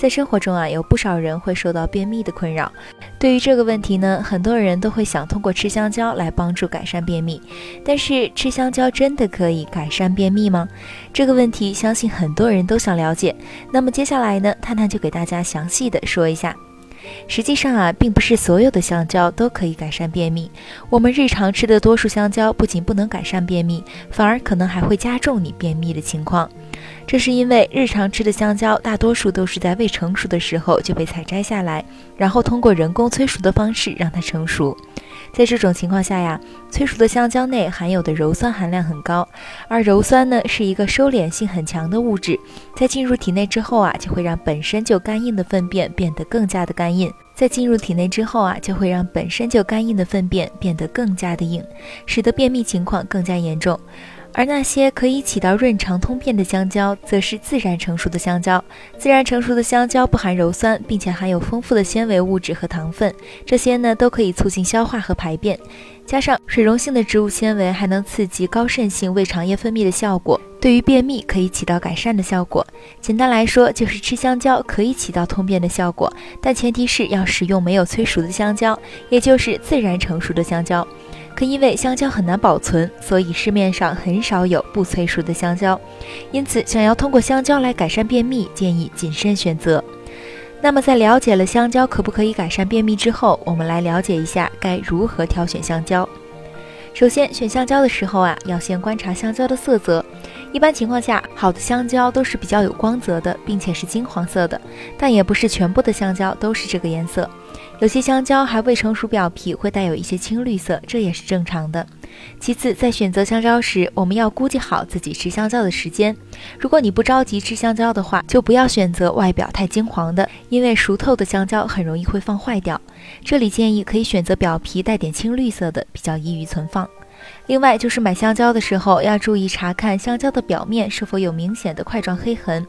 在生活中啊，有不少人会受到便秘的困扰。对于这个问题呢，很多人都会想通过吃香蕉来帮助改善便秘。但是吃香蕉真的可以改善便秘吗？这个问题相信很多人都想了解。那么接下来呢，探探就给大家详细的说一下。实际上啊，并不是所有的香蕉都可以改善便秘。我们日常吃的多数香蕉不仅不能改善便秘，反而可能还会加重你便秘的情况。这是因为日常吃的香蕉大多数都是在未成熟的时候就被采摘下来，然后通过人工催熟的方式让它成熟。在这种情况下呀，催熟的香蕉内含有的鞣酸含量很高，而鞣酸呢是一个收敛性很强的物质，在进入体内之后啊，就会让本身就干硬的粪便变得更加的干硬。在进入体内之后啊，就会让本身就干硬的粪便变得更加的硬，使得便秘情况更加严重。而那些可以起到润肠通便的香蕉，则是自然成熟的香蕉。自然成熟的香蕉不含鞣酸，并且含有丰富的纤维物质和糖分，这些呢都可以促进消化和排便。加上水溶性的植物纤维，还能刺激高渗性胃肠液分泌的效果，对于便秘可以起到改善的效果。简单来说，就是吃香蕉可以起到通便的效果，但前提是要使用没有催熟的香蕉，也就是自然成熟的香蕉。可因为香蕉很难保存，所以市面上很少有不催熟的香蕉。因此，想要通过香蕉来改善便秘，建议谨慎选择。那么，在了解了香蕉可不可以改善便秘之后，我们来了解一下该如何挑选香蕉。首先，选香蕉的时候啊，要先观察香蕉的色泽。一般情况下，好的香蕉都是比较有光泽的，并且是金黄色的，但也不是全部的香蕉都是这个颜色。有些香蕉还未成熟，表皮会带有一些青绿色，这也是正常的。其次，在选择香蕉时，我们要估计好自己吃香蕉的时间。如果你不着急吃香蕉的话，就不要选择外表太金黄的，因为熟透的香蕉很容易会放坏掉。这里建议可以选择表皮带点青绿色的，比较易于存放。另外就是买香蕉的时候要注意查看香蕉的表面是否有明显的块状黑痕。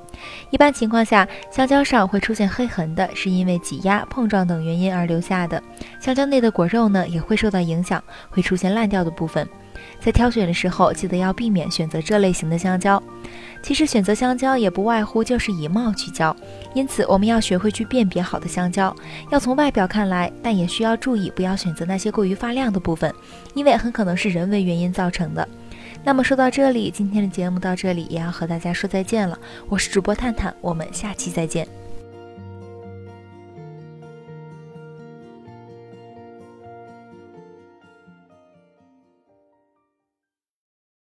一般情况下，香蕉上会出现黑痕的，是因为挤压、碰撞等原因而留下的。香蕉内的果肉呢也会受到影响，会出现烂掉的部分。在挑选的时候，记得要避免选择这类型的香蕉。其实选择香蕉也不外乎就是以貌取娇，因此我们要学会去辨别好的香蕉，要从外表看来，但也需要注意不要选择那些过于发亮的部分，因为很可能是人为原因造成的。那么说到这里，今天的节目到这里也要和大家说再见了。我是主播探探，我们下期再见。